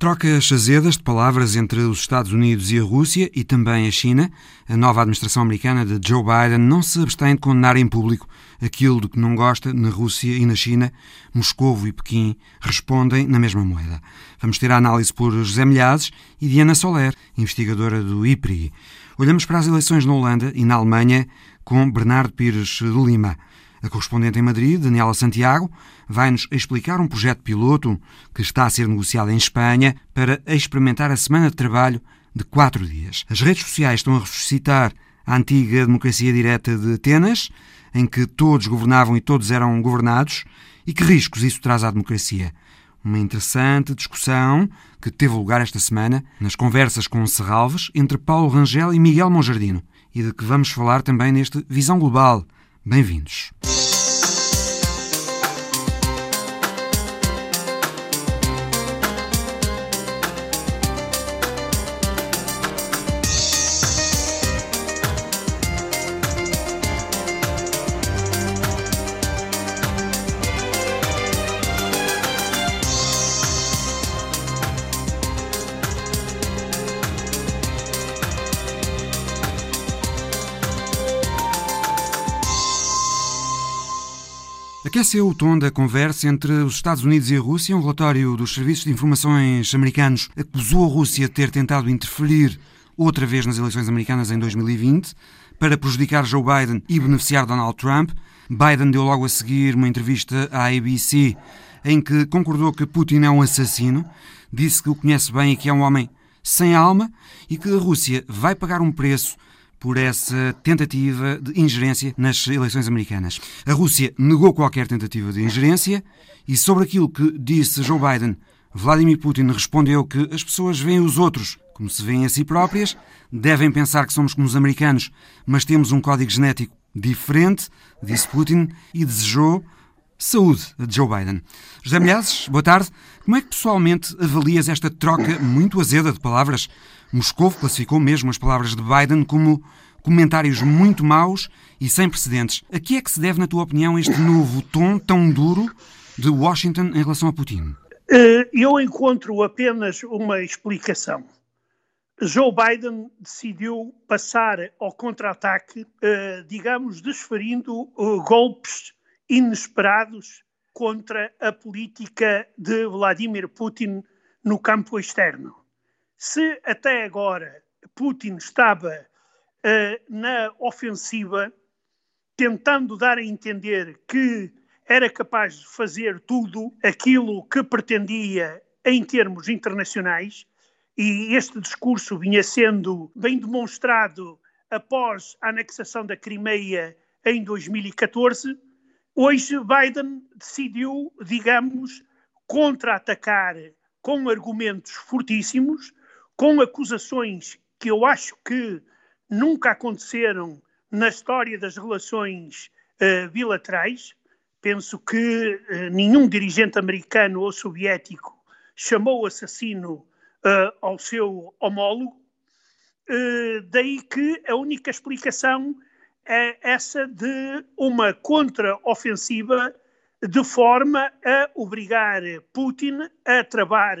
Trocas azedas de palavras entre os Estados Unidos e a Rússia e também a China. A nova administração americana de Joe Biden não se abstém de condenar em público aquilo de que não gosta na Rússia e na China. Moscovo e Pequim respondem na mesma moeda. Vamos ter a análise por José Milhazes e Diana Soler, investigadora do IPRI. Olhamos para as eleições na Holanda e na Alemanha com Bernardo Pires de Lima. A correspondente em Madrid, Daniela Santiago, vai-nos explicar um projeto piloto que está a ser negociado em Espanha para experimentar a semana de trabalho de quatro dias. As redes sociais estão a ressuscitar a antiga democracia direta de Atenas, em que todos governavam e todos eram governados, e que riscos isso traz à democracia. Uma interessante discussão que teve lugar esta semana nas conversas com Serralves entre Paulo Rangel e Miguel Monjardino, e de que vamos falar também neste Visão Global – Bem-vindos. Aqueceu o tom da conversa entre os Estados Unidos e a Rússia. Um relatório dos Serviços de Informações americanos acusou a Rússia de ter tentado interferir outra vez nas eleições americanas em 2020 para prejudicar Joe Biden e beneficiar Donald Trump. Biden deu logo a seguir uma entrevista à ABC em que concordou que Putin é um assassino, disse que o conhece bem e que é um homem sem alma e que a Rússia vai pagar um preço por essa tentativa de ingerência nas eleições americanas. A Rússia negou qualquer tentativa de ingerência e sobre aquilo que disse Joe Biden, Vladimir Putin respondeu que as pessoas veem os outros como se veem a si próprias, devem pensar que somos como os americanos, mas temos um código genético diferente, disse Putin, e desejou saúde a Joe Biden. José Milhazes, boa tarde. Como é que pessoalmente avalias esta troca muito azeda de palavras Moscou classificou mesmo as palavras de Biden como comentários muito maus e sem precedentes. A que é que se deve, na tua opinião, este novo tom tão duro de Washington em relação a Putin? Eh, eu encontro apenas uma explicação. Joe Biden decidiu passar ao contra-ataque, eh, digamos, desferindo eh, golpes inesperados contra a política de Vladimir Putin no campo externo. Se até agora Putin estava uh, na ofensiva, tentando dar a entender que era capaz de fazer tudo aquilo que pretendia em termos internacionais, e este discurso vinha sendo bem demonstrado após a anexação da Crimeia em 2014, hoje Biden decidiu, digamos, contra-atacar com argumentos fortíssimos, com acusações que eu acho que nunca aconteceram na história das relações uh, bilaterais. Penso que uh, nenhum dirigente americano ou soviético chamou assassino uh, ao seu homólogo. daí que a única explicação é essa de uma contra-ofensiva de forma a obrigar Putin a travar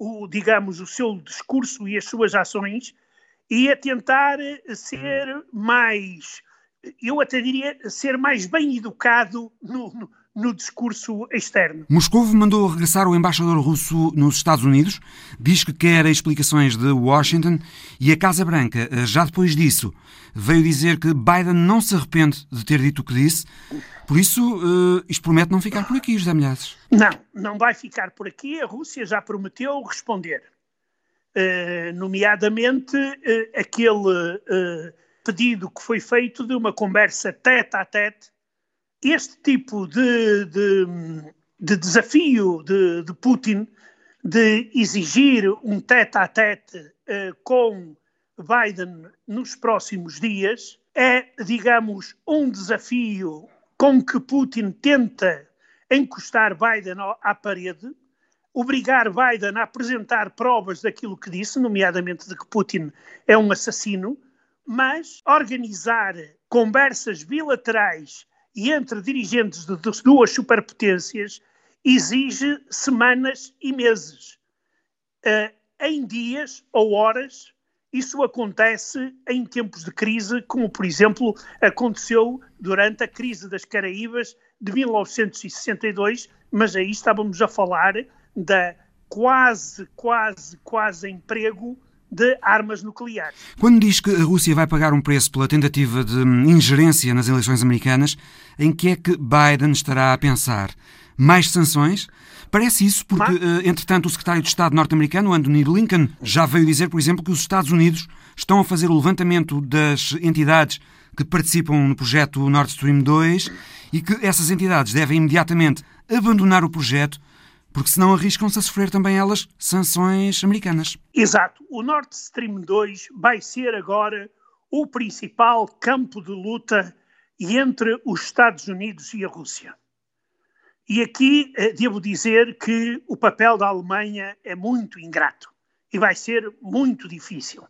o, digamos, o seu discurso e as suas ações e a tentar ser mais, eu até diria, ser mais bem educado no, no, no discurso externo. Moscou mandou regressar o embaixador russo nos Estados Unidos, diz que quer explicações de Washington e a Casa Branca, já depois disso, veio dizer que Biden não se arrepende de ter dito o que disse. Por isso, uh, isto promete não ficar por aqui, José Milhazes. Não, não vai ficar por aqui. A Rússia já prometeu responder. Uh, nomeadamente uh, aquele pedido que foi feito de uma conversa tete a tete este tipo de, de, de desafio de, de, Putin de exigir um tete-a-tete uh, com Biden nos próximos dias é, digamos, um desafio com que Putin tenta encostar Biden à parede, obrigar Biden a apresentar provas daquilo que disse, nomeadamente de que Putin é um assassino, mas organizar conversas bilaterais e entre dirigentes de duas superpotências exige semanas e meses. uh, em dias ou horas. Isso acontece em tempos de crise, como por exemplo aconteceu durante a crise das Caraíbas de 1962, mas aí estávamos a falar da quase, quase, quase emprego de armas nucleares. Quando diz que a Rússia vai pagar um preço pela tentativa de ingerência nas eleições americanas, em que é que Biden estará a pensar? Mais sanções? Parece isso porque. Eh, entretanto, o secretário de Estado norte-americano, Anthony Blinken, já veio dizer, por exemplo, que os Estados Unidos estão a fazer o levantamento das entidades que participam no projeto Nord Stream 2 e que essas entidades devem imediatamente abandonar o projeto porque senão arriscam-se a sofrer também elas sanções americanas. Exato. O Nord Stream 2 vai ser agora o principal campo de luta entre os Estados Unidos e a Rússia. E aqui eh, devo dizer que o papel da Alemanha é muito ingrato e vai ser muito difícil.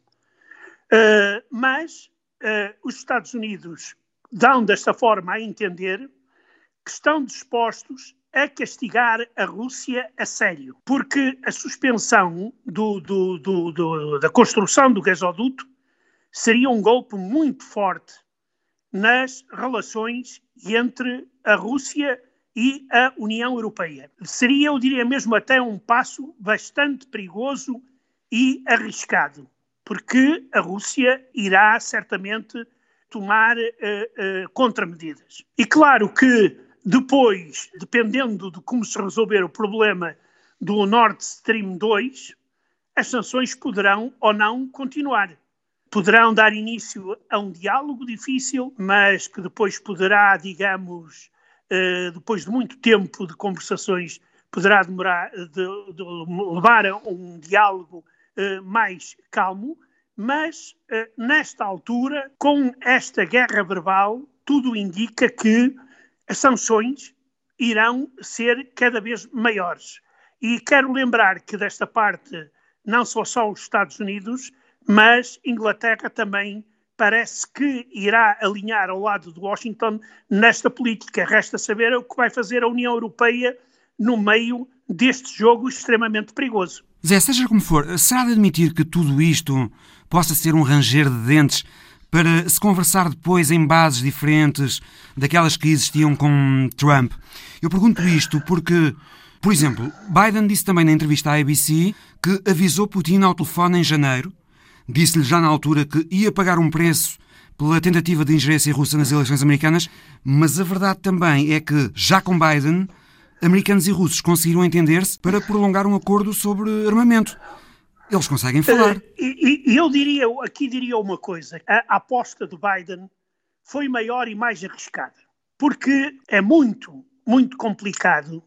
Uh, mas uh, os Estados Unidos dão desta forma a entender que estão dispostos a castigar a Rússia a sério, porque a suspensão do, do, do, da construção do gasoduto seria um golpe muito forte nas relações entre a Rússia e a União Europeia. Seria, eu diria mesmo, até um passo bastante perigoso e arriscado, porque a Rússia irá certamente tomar uh, uh, contramedidas. E claro que depois, dependendo de como se resolver o problema do Nord Stream 2, as sanções poderão ou não continuar. Poderão dar início a um diálogo difícil, mas que depois poderá, digamos, depois de muito tempo de conversações, poderá demorar, de, de levar a um diálogo uh, mais calmo, mas nesta altura, com esta guerra verbal, tudo indica que as sanções irão ser cada vez maiores. E quero lembrar que desta parte não só só os Estados Unidos, mas Inglaterra também parece que irá alinhar ao lado de Washington nesta política. Resta saber o que vai fazer a União Europeia no meio deste jogo extremamente perigoso. Zé, seja como for, será de admitir que tudo isto possa ser um ranger de dentes para se conversar depois em bases diferentes daquelas que existiam com Trump? Eu pergunto isto porque, por exemplo, Biden disse também na entrevista à ABC que avisou Putin ao telefone em janeiro Disse-lhe já na altura que ia pagar um preço pela tentativa de ingerência russa nas eleições americanas, mas a verdade também é que, já com Biden, americanos e russos conseguiram entender-se para prolongar um acordo sobre armamento. Eles conseguem falar. Uh, e, eu diria, aqui diria uma coisa: a aposta de Biden foi maior e mais arriscada, porque é muito, muito complicado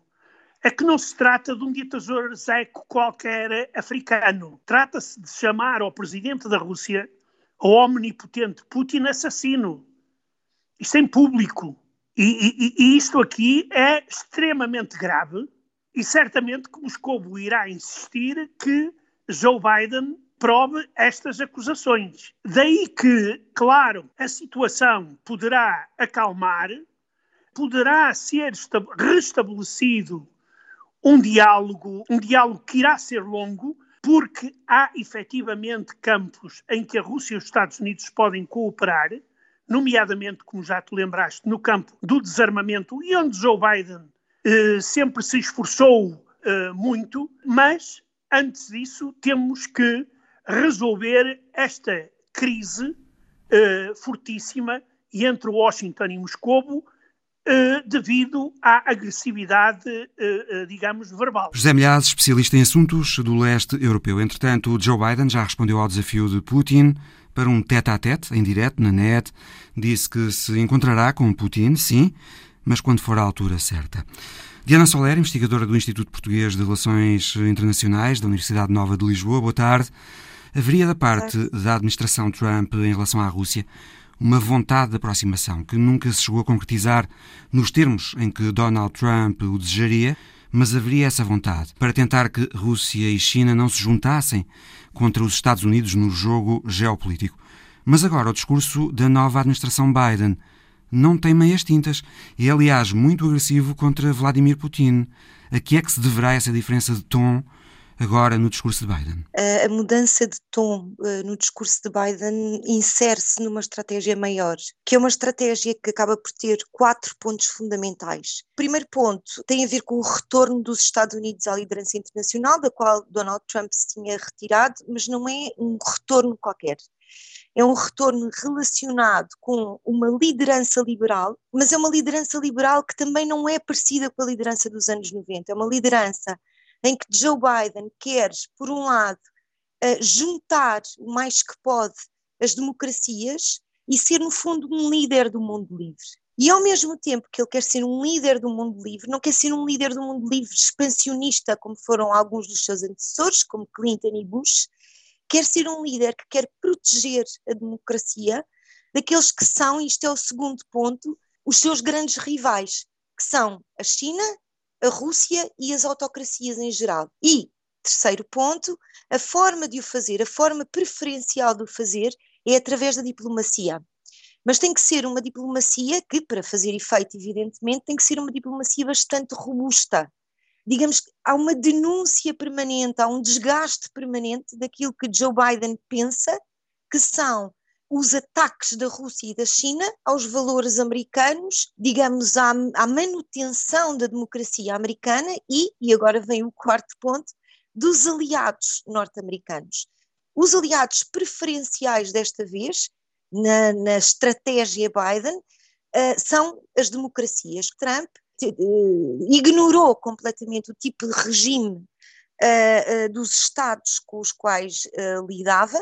é que não se trata de um ditador zeco qualquer africano. Trata-se de chamar ao presidente da Rússia, ao omnipotente Putin, assassino. Isto é em público. E, e, e isto aqui é extremamente grave e certamente que Moscou irá insistir que Joe Biden prove estas acusações. Daí que, claro, a situação poderá acalmar, poderá ser restabelecido um diálogo, um diálogo que irá ser longo, porque há efetivamente campos em que a Rússia e os Estados Unidos podem cooperar, nomeadamente, como já te lembraste, no campo do desarmamento, e onde Joe Biden eh, sempre se esforçou eh, muito, mas antes disso temos que resolver esta crise eh, fortíssima entre Washington e Moscou Uh, devido à agressividade, uh, uh, digamos, verbal. José Milhaz, especialista em assuntos do leste europeu. Entretanto, Joe Biden já respondeu ao desafio de Putin para um tete-a-tete, -tete, em direto, na net. Disse que se encontrará com Putin, sim, mas quando for a altura certa. Diana Soler, investigadora do Instituto Português de Relações Internacionais da Universidade Nova de Lisboa, boa tarde. Haveria da parte da administração Trump em relação à Rússia uma vontade de aproximação que nunca se chegou a concretizar nos termos em que Donald Trump o desejaria, mas haveria essa vontade para tentar que Rússia e China não se juntassem contra os Estados Unidos no jogo geopolítico. Mas agora o discurso da nova administração Biden não tem meias tintas e, aliás, muito agressivo contra Vladimir Putin. A que é que se deverá essa diferença de tom agora no discurso de Biden? A mudança de tom uh, no discurso de Biden insere-se numa estratégia maior, que é uma estratégia que acaba por ter quatro pontos fundamentais. O primeiro ponto tem a ver com o retorno dos Estados Unidos à liderança internacional, da qual Donald Trump se tinha retirado, mas não é um retorno qualquer é um retorno relacionado com uma liderança liberal, mas é uma liderança liberal que também não é parecida com a liderança dos anos 90. É uma liderança em que Joe Biden quer, por um lado, uh, juntar o mais que pode as democracias e ser, no fundo, um líder do mundo livre. E ao mesmo tempo que ele quer ser um líder do mundo livre, não quer ser um líder do mundo livre expansionista, como foram alguns dos seus antecessores, como Clinton e Bush, quer ser um líder que quer proteger a democracia daqueles que são, e isto é o segundo ponto, os seus grandes rivais, que são a China, a Rússia e as autocracias em geral. E, terceiro ponto, a forma de o fazer, a forma preferencial de o fazer é através da diplomacia. Mas tem que ser uma diplomacia que, para fazer efeito, evidentemente, tem que ser uma diplomacia bastante robusta, digamos que há uma denúncia permanente, há um desgaste permanente daquilo que Joe Biden pensa que são os ataques da Rússia e da China aos valores americanos, digamos, à, à manutenção da democracia americana e, e agora vem o quarto ponto, dos aliados norte-americanos. Os aliados preferenciais desta vez, na, na estratégia Biden, uh, são as democracias. Trump eh, ignorou completamente o tipo de regime uh, uh, dos Estados com os quais uh, lidava,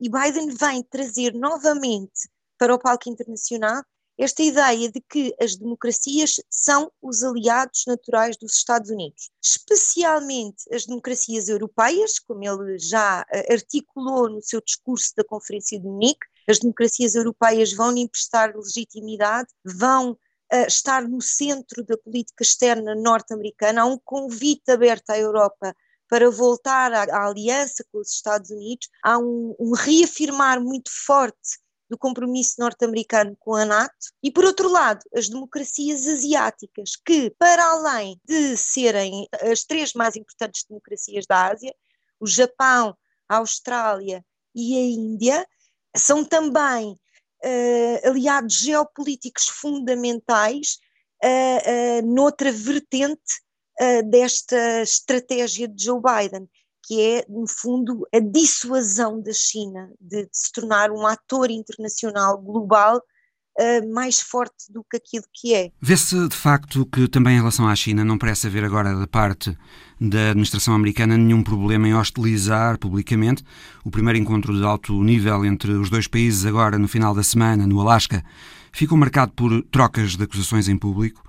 e Biden vem trazer novamente para o palco internacional esta ideia de que as democracias são os aliados naturais dos Estados Unidos, especialmente as democracias europeias, como ele já articulou no seu discurso da Conferência de Munique, as democracias europeias vão lhe emprestar legitimidade, vão uh, estar no centro da política externa norte-americana, há um convite aberto à Europa para voltar à, à aliança com os Estados Unidos, há um, um reafirmar muito forte do compromisso norte-americano com a NATO, e por outro lado, as democracias asiáticas, que, para além de serem as três mais importantes democracias da Ásia, o Japão, a Austrália e a Índia, são também uh, aliados geopolíticos fundamentais uh, uh, noutra vertente desta estratégia de Joe Biden, que é, no fundo, a dissuasão da China de, de se tornar um ator internacional global Uh, mais forte do que aquilo que é. Vê-se de facto que também em relação à China não parece haver agora da parte da administração americana nenhum problema em hostilizar publicamente. O primeiro encontro de alto nível entre os dois países agora no final da semana no Alasca ficou marcado por trocas de acusações em público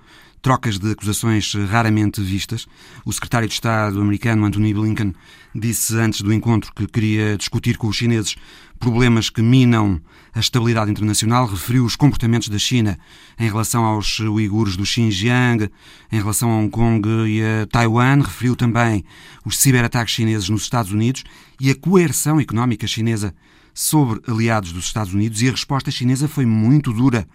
trocas de acusações raramente vistas. O secretário de Estado americano Anthony Blinken disse antes do encontro que queria discutir com os chineses problemas que minam a estabilidade internacional, referiu os comportamentos da China em relação aos uigures do Xinjiang, em relação a Hong Kong e a Taiwan, referiu também os ciberataques chineses nos Estados Unidos e a coerção económica chinesa sobre aliados dos Estados Unidos e a resposta chinesa foi muito dura.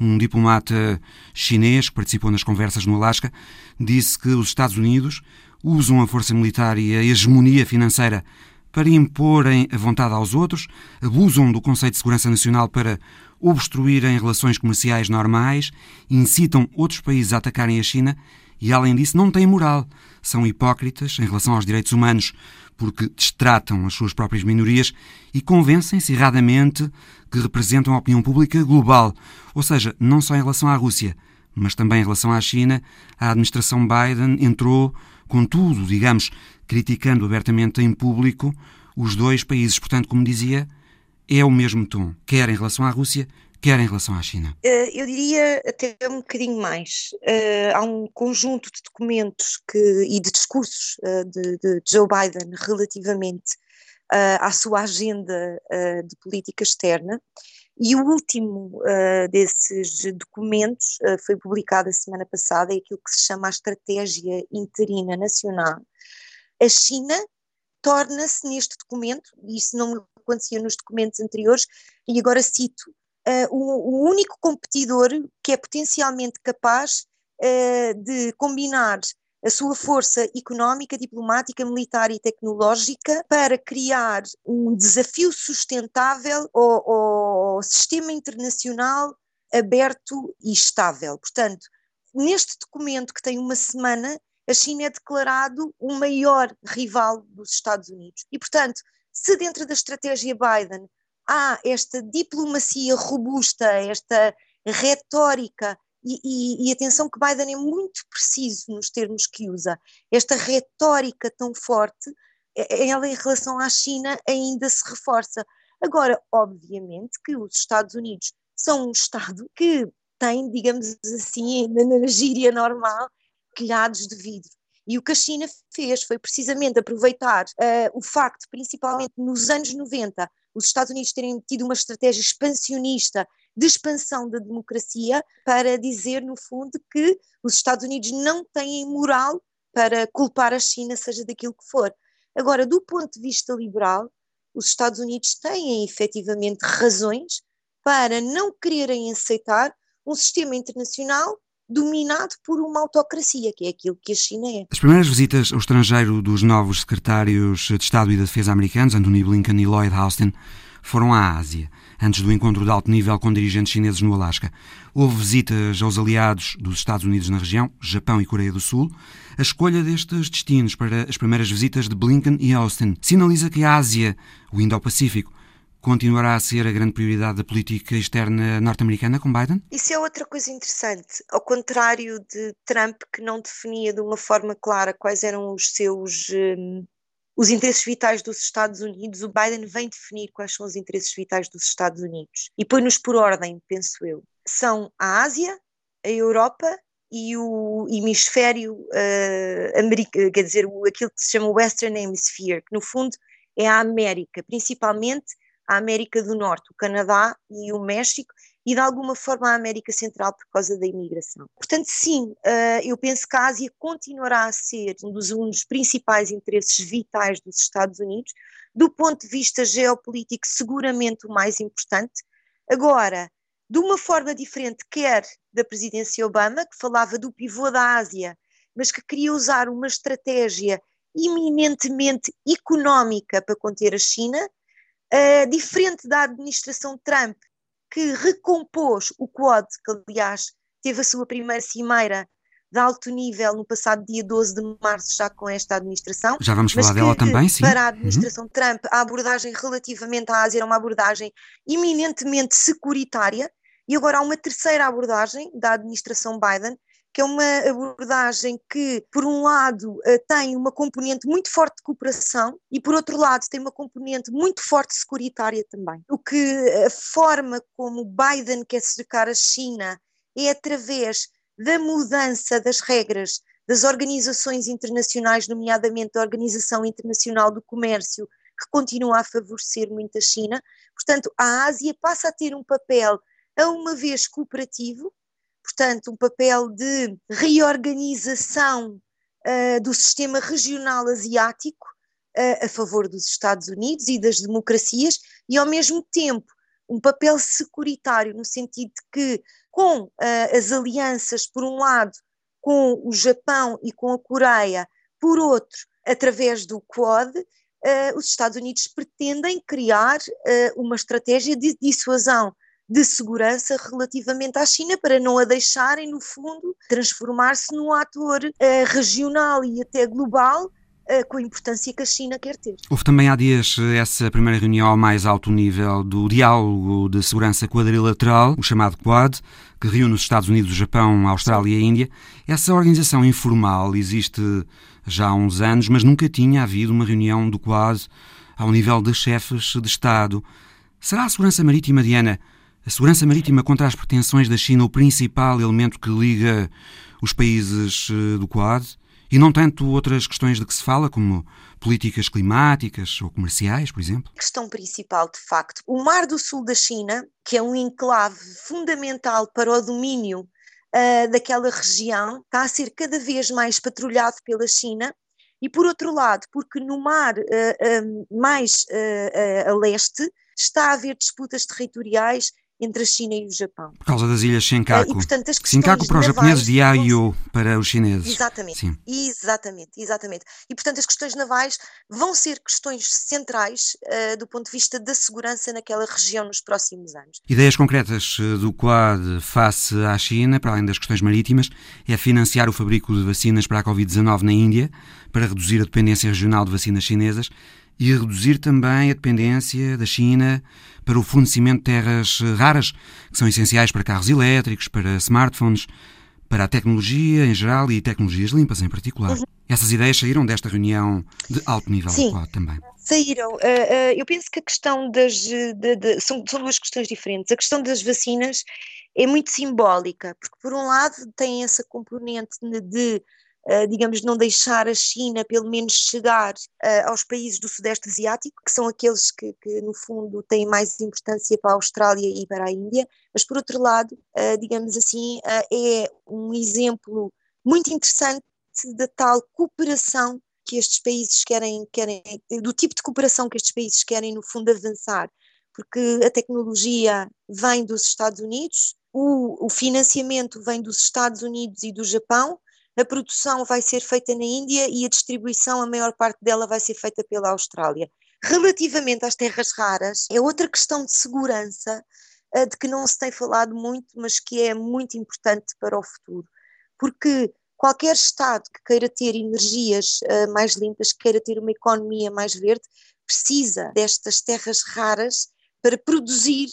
Um diplomata chinês que participou nas conversas no Alasca disse que os Estados Unidos usam a força militar e a hegemonia financeira para imporem a vontade aos outros, abusam do conceito de segurança nacional para obstruírem relações comerciais normais, incitam outros países a atacarem a China e, além disso, não têm moral. São hipócritas em relação aos direitos humanos, porque destratam as suas próprias minorias e convencem-se erradamente que representam a opinião pública global, ou seja, não só em relação à Rússia, mas também em relação à China, a administração Biden entrou com tudo, digamos, criticando abertamente em público os dois países. Portanto, como dizia, é o mesmo tom, quer em relação à Rússia, quer em relação à China? Eh, eu diria até um bocadinho mais. Eh, há um conjunto de documentos que, e de discursos eh, de, de Joe Biden relativamente à sua agenda de política externa. E o último desses documentos foi publicado a semana passada, é aquilo que se chama a Estratégia Interina Nacional. A China torna-se neste documento, e isso não acontecia nos documentos anteriores, e agora cito, uh, o, o, único competidor que é potencialmente capaz uh, de combinar a sua força económica, diplomática, militar e tecnológica para criar um desafio sustentável ao, ao sistema internacional aberto e estável. Portanto, neste documento que tem uma semana, a China é declarado o maior rival dos Estados Unidos. E, portanto, se dentro da estratégia Biden há esta diplomacia robusta, esta retórica, e, e, e, atenção que Biden é muito preciso nos termos que usa, esta retórica tão forte, ela em relação à China ainda se reforça. Agora, obviamente que os Estados Unidos são um Estado que tem, digamos assim, na gíria normal, telhados de vidro. E o que a China fez foi precisamente aproveitar uh, o facto, principalmente nos anos 90, os Estados Unidos terem tido uma estratégia expansionista de expansão da democracia para dizer, no fundo, que os Estados Unidos não têm moral para culpar a China, seja daquilo que for. Agora, do ponto de vista liberal, os Estados Unidos têm efetivamente razões para não quererem aceitar um sistema internacional dominado por uma autocracia, que é aquilo que a China é. As primeiras visitas ao estrangeiro dos novos secretários de Estado e da Defesa americanos, Anthony Blinken e Lloyd Austin, foram à Ásia, antes do encontro de alto nível com dirigentes chineses no Alasca. Houve visitas aos aliados dos Estados Unidos na região, Japão e Coreia do Sul. A escolha destes destinos para as primeiras visitas de Blinken e Austin sinaliza que a Ásia, o Indo-Pacífico, continuará a ser a grande prioridade da política externa norte-americana com Biden? Isso é outra coisa interessante. Ao contrário de Trump, que não definia de uma forma clara quais eram os seus. Um, os interesses vitais dos Estados Unidos, o Biden vem definir quais são os interesses vitais dos Estados Unidos e põe-nos por ordem, penso eu. São a Ásia, a Europa e o hemisfério uh, América, quer dizer, aquilo que se chama Western Hemisphere, que no fundo é a América, principalmente a América do Norte, o Canadá e o México, e de alguma forma a América Central por causa da imigração. Portanto, sim, uh, eu penso que a Ásia continuará a ser um dos, um dos principais interesses vitais dos Estados Unidos, do ponto de vista geopolítico, seguramente o mais importante. Agora, de uma forma diferente, quer da presidência Obama, que falava do pivô da Ásia, mas que queria usar uma estratégia eminentemente económica para conter a China, Uh, diferente da administração Trump, que recompôs o Quad, que aliás teve a sua primeira cimeira de alto nível no passado dia 12 de março, já com esta administração. Já vamos falar dela também, sim. Para a administração uhum. Trump, a abordagem relativamente à Ásia era uma abordagem eminentemente securitária, e agora há uma terceira abordagem da administração Biden, que é uma abordagem que, por um lado, eh, tem uma componente muito forte de cooperação e, por outro lado, tem uma componente muito forte securitária também. O que a forma como Biden quer cercar a China é através da mudança das regras das organizações internacionais, nomeadamente a Organização Internacional do Comércio, que continua a favorecer muito a China. Portanto, a Ásia passa a ter um papel a uma vez cooperativo, portanto, um papel de reorganização uh, do sistema regional asiático uh, a favor dos Estados Unidos e das democracias, e ao mesmo tempo um papel securitário, no sentido de que, com uh, as alianças, por um lado, com o Japão e com a Coreia, por outro, através do Quad, os Estados Unidos pretendem criar uma estratégia de dissuasão de segurança relativamente à China para não a deixarem, no fundo, transformar-se num ator uh, regional e até global uh, com a importância que a China quer ter. Houve também há dias eh, essa primeira reunião ao mais alto nível do diálogo de segurança quadrilateral, o chamado Quad, que reúne os Estados Unidos, o Japão, a Austrália e a Índia. Essa organização informal existe já há uns anos, mas nunca tinha havido uma reunião do Quad ao nível de chefes de Estado. Será a segurança marítima, Diana, a segurança marítima contra as pretensões da China o principal elemento que liga os países eh, do Quad e não tanto outras questões de que se fala, como políticas climáticas ou comerciais, por exemplo? A questão principal, de facto, o Mar do Sul da China, que é um enclave fundamental para o domínio uh, daquela região, está a ser cada vez mais patrulhado pela China. E por outro lado, porque no mar uh, uh, mais a leste está a haver disputas territoriais entre a China e o Japão. Por causa das ilhas Senkaku. Uh, e, portanto, as Senkaku para os japoneses e Ayo para os chineses. Exatamente, Sim. exatamente, exatamente. E portanto as questões navais vão ser questões centrais uh, do ponto de vista da segurança naquela região nos próximos anos. Ideias concretas eh, do Quad face à China, para além das questões marítimas, é financiar o fabrico de vacinas para a Covid-19 na Índia, para reduzir a dependência regional de vacinas chinesas e reduzir também a dependência da China para o fornecimento de terras raras, que são essenciais para carros elétricos, para smartphones, para a tecnologia em geral e tecnologias limpas em particular. Uhum. Essas ideias saíram desta reunião de alto nível Sim, também. Saíram. Uh, uh, eu penso que a questão das. De, de, são, são duas questões diferentes. A questão das vacinas é muito simbólica, porque, por um lado, tem essa componente de eh, digamos, não deixar a China, pelo menos, chegar uh, aos países do Sudeste Asiático, que são aqueles que, que, no fundo, têm mais importância para a Austrália e para a Índia, mas, por outro lado, uh, digamos assim, é um exemplo muito interessante da tal cooperação que estes países querem, querem, do tipo de cooperação que estes países querem, no fundo, avançar, porque a tecnologia vem dos Estados Unidos, o, o financiamento vem dos Estados Unidos e do Japão, a produção vai ser feita na Índia e a distribuição, a maior parte dela vai ser feita pela Austrália. Relativamente às terras raras, é outra questão de segurança de que não se tem falado muito, mas que é muito importante para o futuro. Porque qualquer Estado que queira ter energias uh, mais limpas, que queira ter uma economia mais verde, precisa destas terras raras para produzir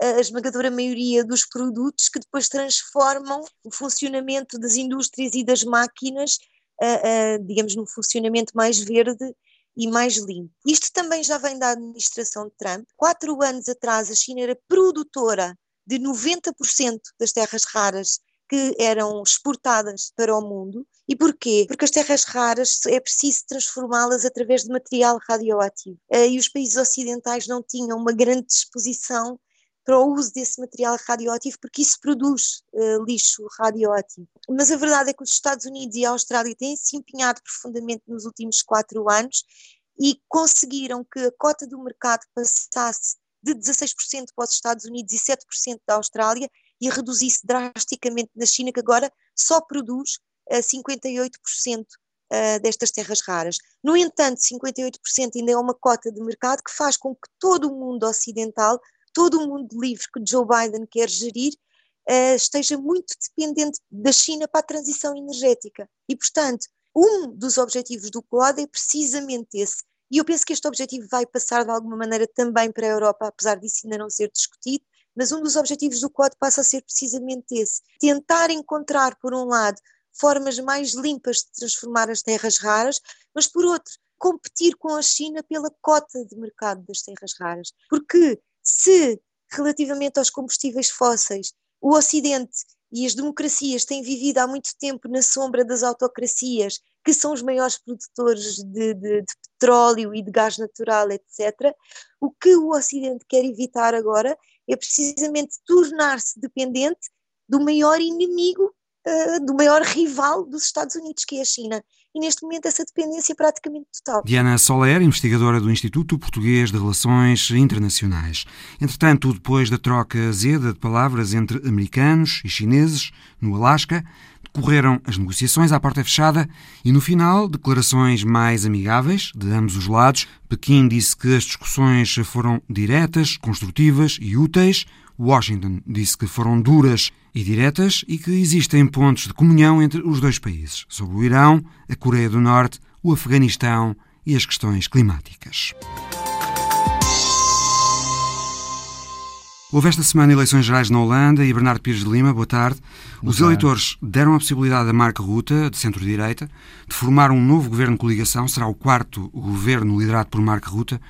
a esmagadora maioria dos produtos que depois transformam o funcionamento das indústrias e das máquinas, uh, uh, digamos, num funcionamento mais verde e mais limpo. Isto também já vem da administração de Trump. Quatro anos atrás, a China era produtora de 90% das terras raras que eram exportadas para o mundo. E porquê? Porque as terras raras é preciso transformá-las através de material radioativo. Uh, e os países ocidentais não tinham uma grande disposição para o uso desse material radioativo, porque isso produz uh, lixo radioativo. Mas a verdade é que os Estados Unidos e a Austrália têm se empenhado profundamente nos últimos quatro anos e conseguiram que a cota do mercado passasse de 16% para os Estados Unidos e 7% da Austrália e reduzisse drasticamente na China, que agora só produz uh, 58% uh, destas terras raras. No entanto, 58% ainda é uma cota de mercado que faz com que todo o mundo ocidental todo o mundo livre que Joe Biden quer gerir uh, esteja muito dependente da China para a transição energética. E, portanto, um dos objetivos do Quad é precisamente esse. E eu penso que este objetivo vai passar de alguma maneira também para a Europa, apesar disso ainda não ser discutido, mas um dos objetivos do Quad passa a ser precisamente esse: tentar encontrar, por um lado, formas mais limpas de transformar as terras raras, mas por outro, competir com a China pela cota de mercado das terras raras. Porque se, relativamente aos combustíveis fósseis, o Ocidente e as democracias têm vivido há muito tempo na sombra das autocracias, que são os maiores produtores de, de, de petróleo e de gás natural, etc., o que o Ocidente quer evitar agora é precisamente tornar-se dependente do maior inimigo, uh, do maior rival dos Estados Unidos, que é a China e neste momento essa dependência é praticamente total. Diana Soler, investigadora do Instituto Português de Relações Internacionais. Entretanto, depois da troca azeda de palavras entre americanos e chineses no Alasca, decorreram as negociações à porta fechada e, no final, declarações mais amigáveis de ambos os lados. Pequim disse que as discussões foram diretas, construtivas e úteis. Washington disse que foram duras e diretas e que existem pontos de comunhão entre os dois países, sobre o Irão, a Coreia do Norte, o Afeganistão e as questões climáticas. Houve esta semana eleições gerais na Holanda e Bernardo Pires de Lima, boa tarde. Boa Os tarde. eleitores deram a possibilidade a Mark Rutte, de centro-direita, de formar um novo governo de coligação. Será o quarto governo liderado por Mark Rutte.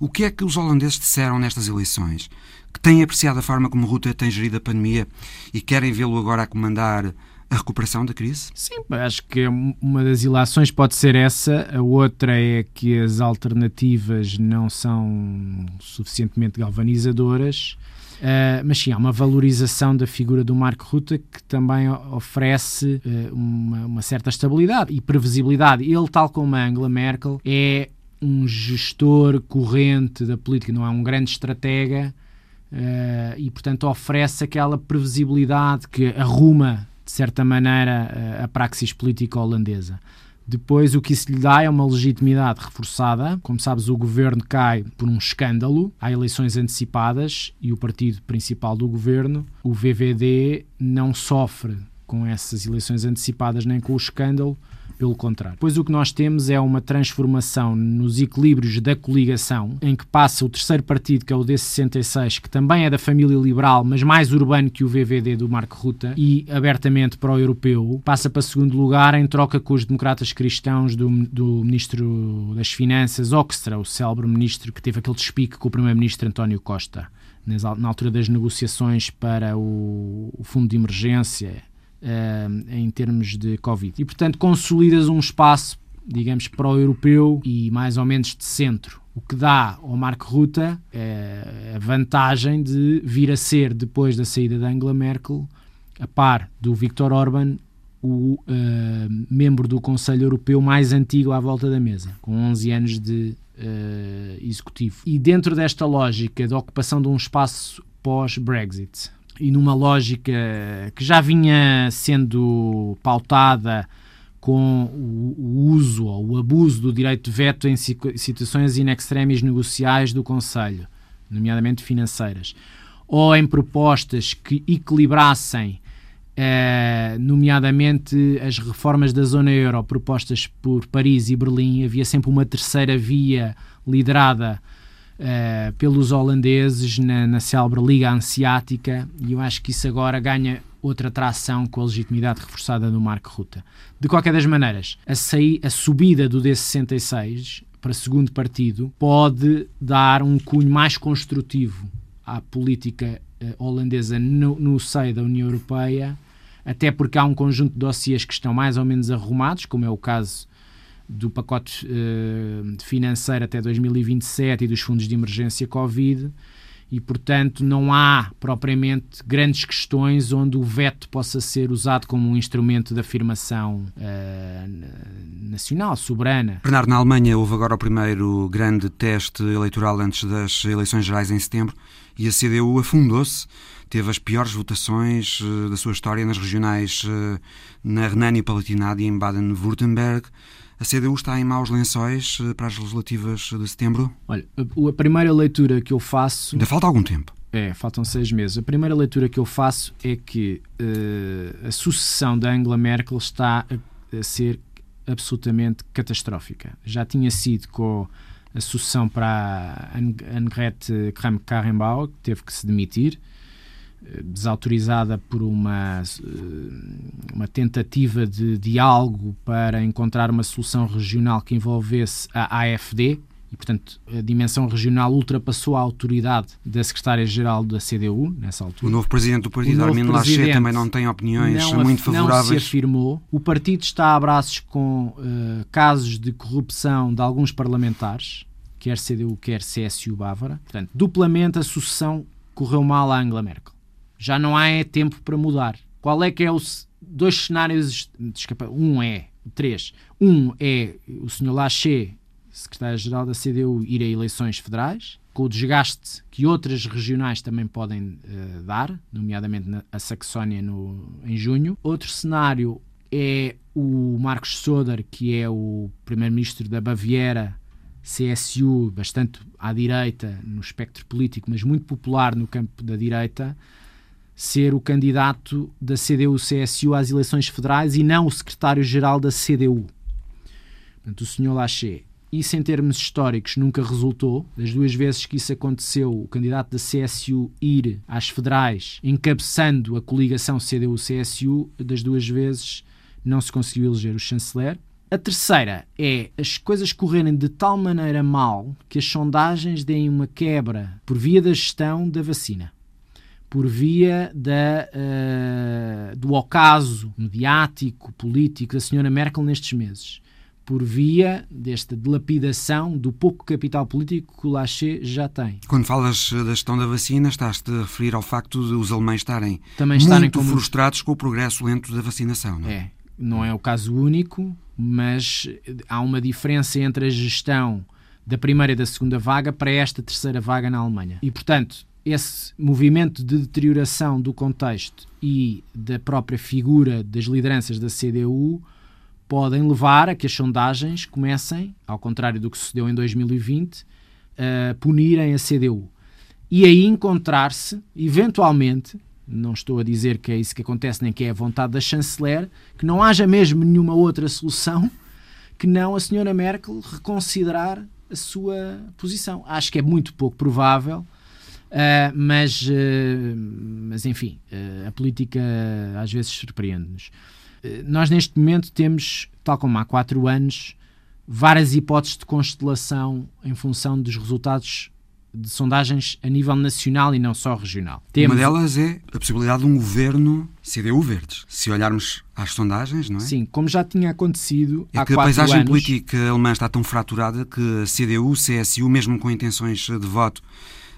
O que é que os holandeses disseram nestas eleições? Que têm apreciado a forma como Ruta tem gerido a pandemia e querem vê-lo agora a comandar a recuperação da crise? Sim, acho que uma das ilações pode ser essa, a outra é que as alternativas não são suficientemente galvanizadoras. Uh, mas sim, há uma valorização da figura do Marco Ruta que também oferece uh, uma, uma, certa estabilidade e previsibilidade. Ele, tal como a Angela Merkel, é um gestor corrente da política, não é um grande estratega, uh, e, portanto, oferece aquela previsibilidade que arruma, de certa maneira, a praxis política holandesa. Depois, o que isso lhe dá é uma legitimidade reforçada. Como sabes, o governo cai por um escândalo. Há eleições antecipadas e o partido principal do governo, o VVD, não sofre com essas eleições antecipadas nem com o escândalo, pelo contrário. Pois o que nós temos é uma transformação nos equilíbrios da coligação, em que passa o terceiro partido, que é o D66, que também é da família liberal, mas mais urbano que o VVD do Marco Ruta, e abertamente pró-europeu, passa para segundo lugar em troca com os democratas cristãos do, do Ministro das Finanças, Oxtra, o célebre ministro que teve aquele despique com o Primeiro-Ministro António Costa na altura das negociações para o, o fundo de emergência uh, em termos de Covid. E, portanto, consolidas um espaço, digamos, pró-europeu e mais ou menos de centro. O que dá ao Marco Ruta é a vantagem de vir a ser, depois da saída da Angela Merkel, a par do Viktor Orban, o uh, membro do Conselho Europeu mais antigo à volta da mesa, com 11 anos de executivo. E dentro desta lógica de ocupação de um espaço pós-Brexit, e numa lógica que já vinha sendo pautada com o, uso ou o abuso do direito de veto em situações in extremis negociais do Conselho, nomeadamente financeiras, ou em propostas que equilibrassem, eh, nomeadamente as reformas da zona euro propostas por Paris e Berlim, havia sempre uma terceira via liderada uh, pelos holandeses na, na célebre Liga Anseática e eu acho que isso agora ganha outra tração com a legitimidade reforçada do Marco Ruta. De qualquer das maneiras, a, saí, a subida do D66 para segundo partido pode dar um cunho mais construtivo à política uh, holandesa no, no seio da União Europeia, até porque há um conjunto de dossiês que estão mais ou menos arrumados, como é o caso do pacote uh, financeiro até 2027 e dos fundos de emergência Covid e, portanto, não há propriamente grandes questões onde o veto possa ser usado como um instrumento de afirmação uh, nacional, soberana. Bernardo, na Alemanha houve agora o primeiro grande teste eleitoral antes das eleições gerais em setembro e a CDU afundou-se. Teve as piores votações uh, da sua história nas regionais uh, na Renânia-Palatinado e em Baden-Württemberg. A CDU está em maus lençóis eh, para as legislativas de setembro? Olha, a, a primeira leitura que eu faço. Ainda falta algum tempo. É, faltam seis meses. A primeira leitura que eu faço é que uh, a sucessão da Angela Merkel está a, a, ser absolutamente catastrófica. Já tinha sido com a sucessão para Annegret Kramp-Karrenbauer, que teve que se demitir desautorizada por uma, eh, uma tentativa de diálogo para encontrar uma solução regional que envolvesse a AFD, e, portanto, a dimensão regional ultrapassou a autoridade da secretária-geral da CDU, nessa altura. O novo presidente do partido, Armin Laschet, também não tem opiniões não, muito favoráveis. Não se afirmou. O partido está a braços com uh, casos de corrupção de alguns parlamentares, quer CDU, quer CSU Bávara. Portanto, duplamente a sucessão correu mal à Angela Merkel já não há é tempo para mudar. Qual é que é os dois cenários? Um é, três. Um é o Sr. Lachê, secretário-geral da CDU, ir a eleições federais, com o desgaste que outras regionais também podem uh, dar, nomeadamente na, a Saxónia no, em junho. Outro cenário é o Marcos Soder, que é o primeiro-ministro da Baviera, CSU, bastante à direita no espectro político, mas muito popular no campo da direita, ser o candidato da CDU-CSU às eleições federais e não o secretário-geral da CDU. Portanto, o senhor Lachê. Isso, em termos históricos, nunca resultou. Das duas vezes que isso aconteceu, o candidato da CSU ir às federais, encabeçando a coligação CDU-CSU, das duas vezes não se conseguiu eleger o chanceler. A terceira é as coisas correrem de tal maneira mal que as sondagens deem uma quebra por via da gestão da vacina por via da, uh, do ocaso mediático, político da senhora Merkel nestes meses, por via desta dilapidação do pouco capital político que o Lachê já tem. Quando falas da gestão da vacina, estás-te a referir ao facto de os alemães estarem Também estarem muito como... frustrados com o progresso lento da vacinação, não é? É, não é o caso único, mas há uma diferença entre a gestão da primeira e da segunda vaga para esta terceira vaga na Alemanha. E, portanto, esse movimento de deterioração do contexto e da própria figura das lideranças da CDU podem levar a que as sondagens comecem, ao contrário do que sucedeu em 2020, a punirem a CDU. E aí encontrar-se, eventualmente, não estou a dizer que é isso que acontece, nem que é a vontade da chanceler, que não haja mesmo nenhuma outra solução que não a senhora Merkel reconsiderar a sua posição. Acho que é muito pouco provável, uh, mas, uh, mas enfim, uh, a política às vezes surpreende-nos. nós neste momento temos, tal como há quatro anos, várias hipóteses de constelação em função dos resultados de sondagens a nível nacional e não só regional. Temos... Uma delas é a possibilidade de um governo CDU Verdes. Se olharmos às sondagens, não é? Sim, como já tinha acontecido é há que a paisagem anos... política alemã está tão fraturada que a CDU, CSU, mesmo com intenções de voto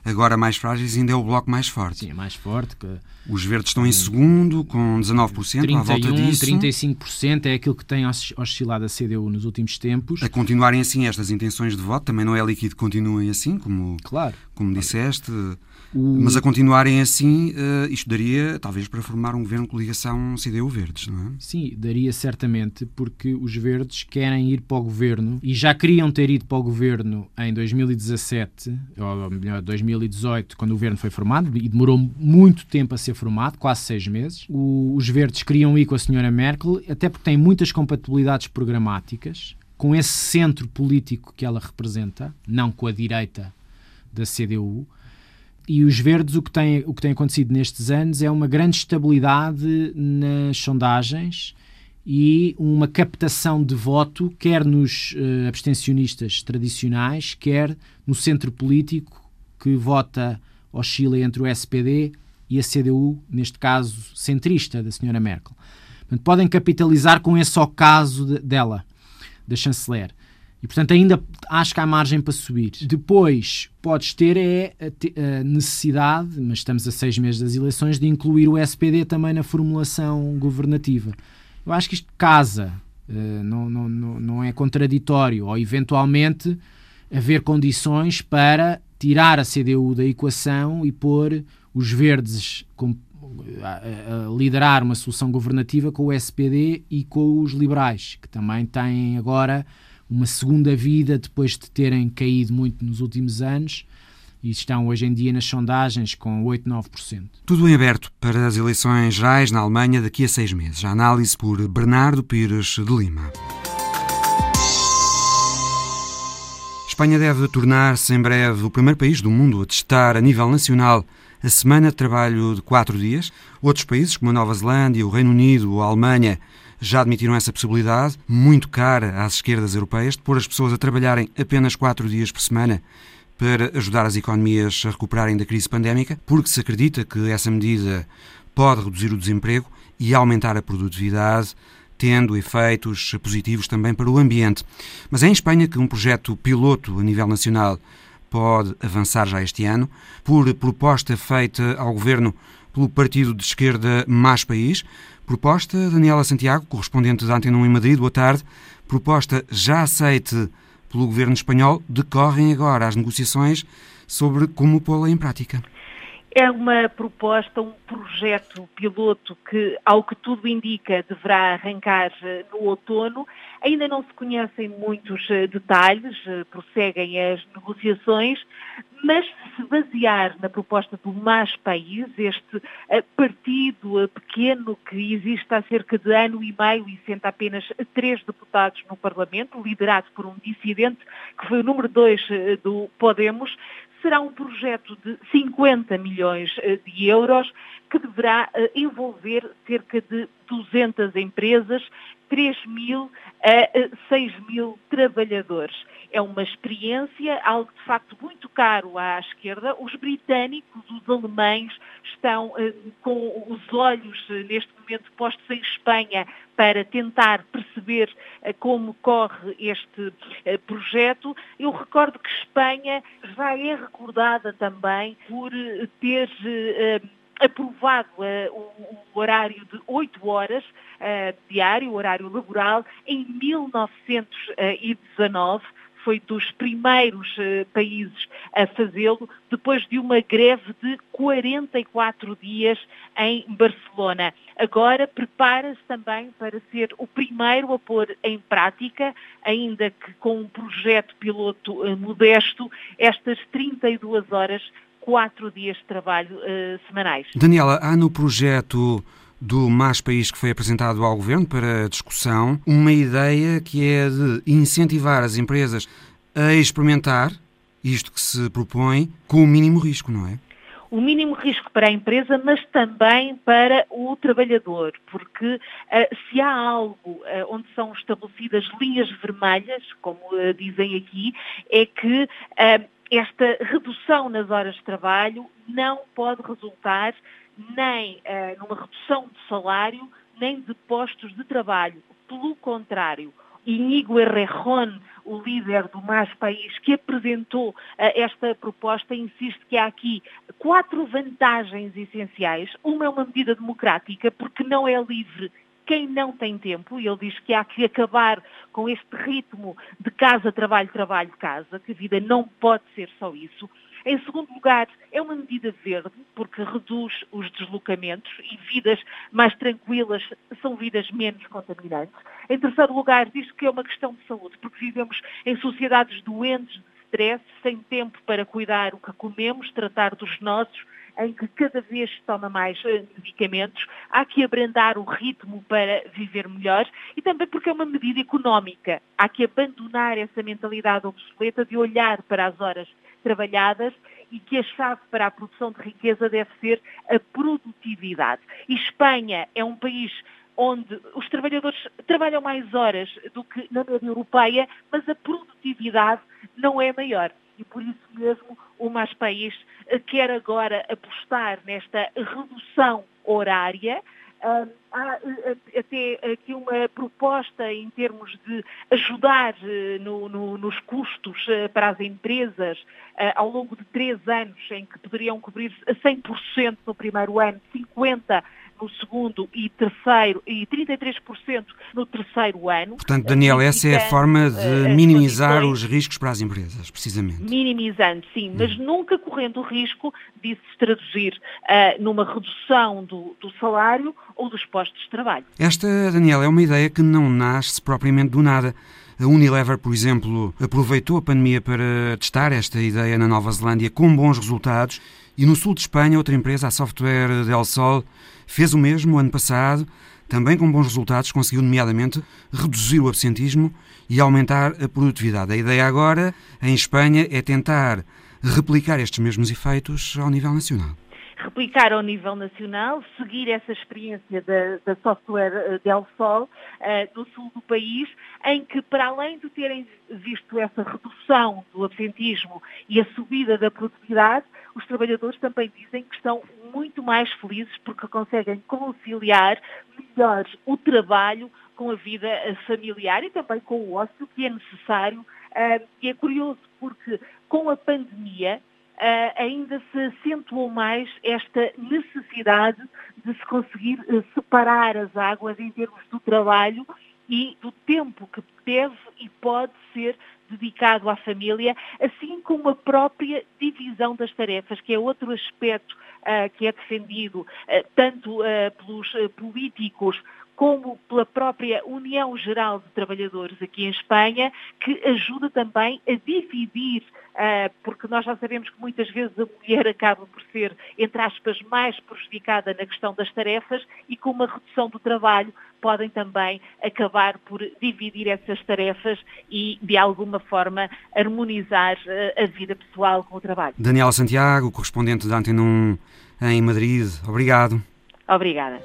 agora mais frágeis, ainda é o bloco mais forte. Sim, é mais forte. Que... Os verdes estão em segundo, com 19%, 31, à volta disso. 35% é aquilo que tem oscilado a CDU nos últimos tempos. A continuarem assim estas intenções de voto, também não é líquido que continuem assim, como, claro, como disseste. O... Mas a continuarem assim, uh, isto daria, talvez, para formar um governo de coligação CDU-Verdes, não é? Sim, daria certamente, porque os Verdes querem ir para o governo e já queriam ter ido para o governo em 2017, ou melhor, 2018, quando o governo foi formado, e demorou muito tempo a ser formado, quase seis meses. O, os Verdes queriam ir com a senhora Merkel, até porque têm muitas compatibilidades programáticas com esse centro político que ela representa, não com a direita da CDU e os verdes, o que, tem, o que tem acontecido nestes anos é uma grande estabilidade nas sondagens e uma captação de voto, quer nos uh, abstencionistas tradicionais, quer no centro político que vota oscila entre o SPD e a CDU, neste caso centrista da senhora Merkel. Portanto, podem capitalizar com esse ocaso de, dela, da chanceler. E, portanto, ainda acho que há margem para subir. Depois, podes ter é a, necessidade, mas estamos a seis meses das eleições, de incluir o SPD também na formulação governativa. Eu acho que isto casa, eh, não, não, não é contraditório, ou eventualmente haver condições para tirar a CDU da equação e pôr os verdes a, a liderar uma solução governativa com o SPD e com os liberais, que também têm agora uma segunda vida depois de terem caído muito nos últimos anos e estão hoje em dia nas sondagens com 8, 9%. Tudo em aberto para as eleições gerais na Alemanha daqui a seis meses. A análise por Bernardo Pires de Lima. Espanha deve tornar-se em breve o primeiro país do mundo a testar a nível nacional a semana de trabalho de quatro dias. Outros países, como a Nova Zelândia, o Reino Unido a Alemanha, já admitiram essa possibilidade, muito cara às esquerdas europeias, de pôr as pessoas a trabalharem apenas quatro dias por semana para ajudar as economias a recuperarem da crise pandémica, porque se acredita que essa medida pode reduzir o desemprego e aumentar a produtividade, tendo efeitos positivos também para o ambiente. Mas é em Espanha que um projeto piloto a nível nacional pode avançar já este ano, por proposta feita ao governo pelo partido de esquerda Mais País, Proposta, Daniela Santiago, correspondente da Antena 1 em Madrid, boa tarde. Proposta já aceite pelo governo espanhol, decorrem agora as negociações sobre como pô-la em prática. É uma proposta, um projeto piloto que, ao que tudo indica, deverá arrancar eh, no outono. Ainda não se conhecem muitos eh, detalhes, eh, prosseguem as negociações, mas se se basear na proposta do Mais País, este partido pequeno que existe há cerca de ano e meio e senta apenas três deputados no Parlamento, liderado por um dissidente que foi o número dois do Podemos, será um projeto de 50 milhões eh, de euros que deverá eh, envolver cerca de 200 empresas, 3 mil a 6 mil trabalhadores. É uma experiência, algo de facto muito caro à esquerda. Os britânicos, os alemães, estão eh, com os olhos neste momento postos em Espanha para tentar perceber eh, como corre este eh, projeto. Eu recordo que Espanha já é recordada também por eh, ter aprovado o horário de 8 horas diário, o horário laboral, em 1919 foi dos primeiros uh, países a fazê-lo, depois de uma greve de 44 dias em Barcelona. Agora prepara-se também para ser o primeiro a pôr em prática, ainda que com um projeto piloto uh, modesto, estas 32 horas, quatro dias de trabalho uh, semanais. Daniela, há no projeto do Mais País que foi apresentado ao Governo para discussão, uma ideia que é de incentivar as empresas a experimentar isto que se propõe com o mínimo risco, não é? o mínimo risco para a empresa, mas também para o trabalhador, porque uh, se há algo uh, onde são estabelecidas linhas vermelhas, como uh, dizem aqui, é que esta redução nas horas de trabalho não pode resultar nem uh, numa redução de salário, nem de postos de trabalho. Pelo contrário, Inigo Errejón, o líder do Mais País, que apresentou uh, esta proposta, insiste que há aqui quatro vantagens essenciais. Uma é uma medida democrática, porque não é livre quem não tem tempo, e ele diz que há que acabar com este ritmo de casa, trabalho, trabalho, casa, que a vida não pode ser só isso. Em segundo lugar, é uma medida verde, porque reduz os deslocamentos e vidas mais tranquilas são vidas menos contaminantes. Em terceiro lugar, diz que é uma questão de saúde, porque vivemos em sociedades doentes de stress, sem tempo para cuidar o que comemos, tratar dos nossos, em que cada vez se toma mais eh, medicamentos, há que abrandar o ritmo para viver melhor e também porque é uma medida económica. Há que abandonar essa mentalidade obsoleta de olhar para as horas trabalhadas e que a chave para a produção de riqueza deve ser a produtividade. E Espanha é um país onde os trabalhadores trabalham mais horas do que na média europeia, mas a produtividade não é maior. E por isso mesmo o Mais País quer agora apostar nesta redução horária, há eh, até aqui uma proposta em termos de ajudar eh, no, no, nos custos eh, para as empresas ao longo de três anos, em que poderiam cobrir a 100% no primeiro ano, 50% no segundo e terceiro e 33% no terceiro ano. Portanto, Daniel, essa é a forma de minimizar os riscos para as empresas, precisamente. Minimizando, sim, mas hum. nunca correndo o risco de se traduzir uh, numa redução do, do salário ou dos postos de trabalho. Esta, Daniel, é uma ideia que não nasce propriamente do nada. A Unilever, por exemplo, aproveitou a pandemia para testar esta ideia na Nova Zelândia com bons resultados e no sul de Espanha outra empresa, a Software Del Sol, fez o mesmo ano passado, também com bons resultados, conseguiu nomeadamente reduzir o absentismo e aumentar a produtividade. A ideia agora, em Espanha, é tentar replicar estes mesmos efeitos ao nível nacional replicar ao nível nacional, seguir essa experiência da, da software eh, Del Sol uh, no sul do país, em que para além de terem visto essa redução do absentismo e a subida da produtividade, os trabalhadores também dizem que estão muito mais felizes porque conseguem conciliar melhor o trabalho com a vida eh, familiar e também com o ócio que é necessário. Uh, e é curioso porque com a pandemia ainda se acentuou mais esta necessidade de se conseguir uh, separar as águas em termos do trabalho e do tempo que deve e pode ser dedicado à família, assim como a própria divisão das tarefas, que é outro aspecto uh, que é defendido uh, tanto uh, pelos políticos como pela própria União Geral de Trabalhadores aqui em Espanha, que ajuda também a dividir, uh, porque nós já sabemos que muitas vezes a mulher acaba por ser, entre aspas, mais prejudicada na questão das tarefas e com uma redução do trabalho podem também acabar por dividir essas tarefas e, de alguma forma, harmonizar uh, a vida pessoal com o trabalho. Daniela Santiago, correspondente da Antena 1 em Madrid, obrigado. Obrigada.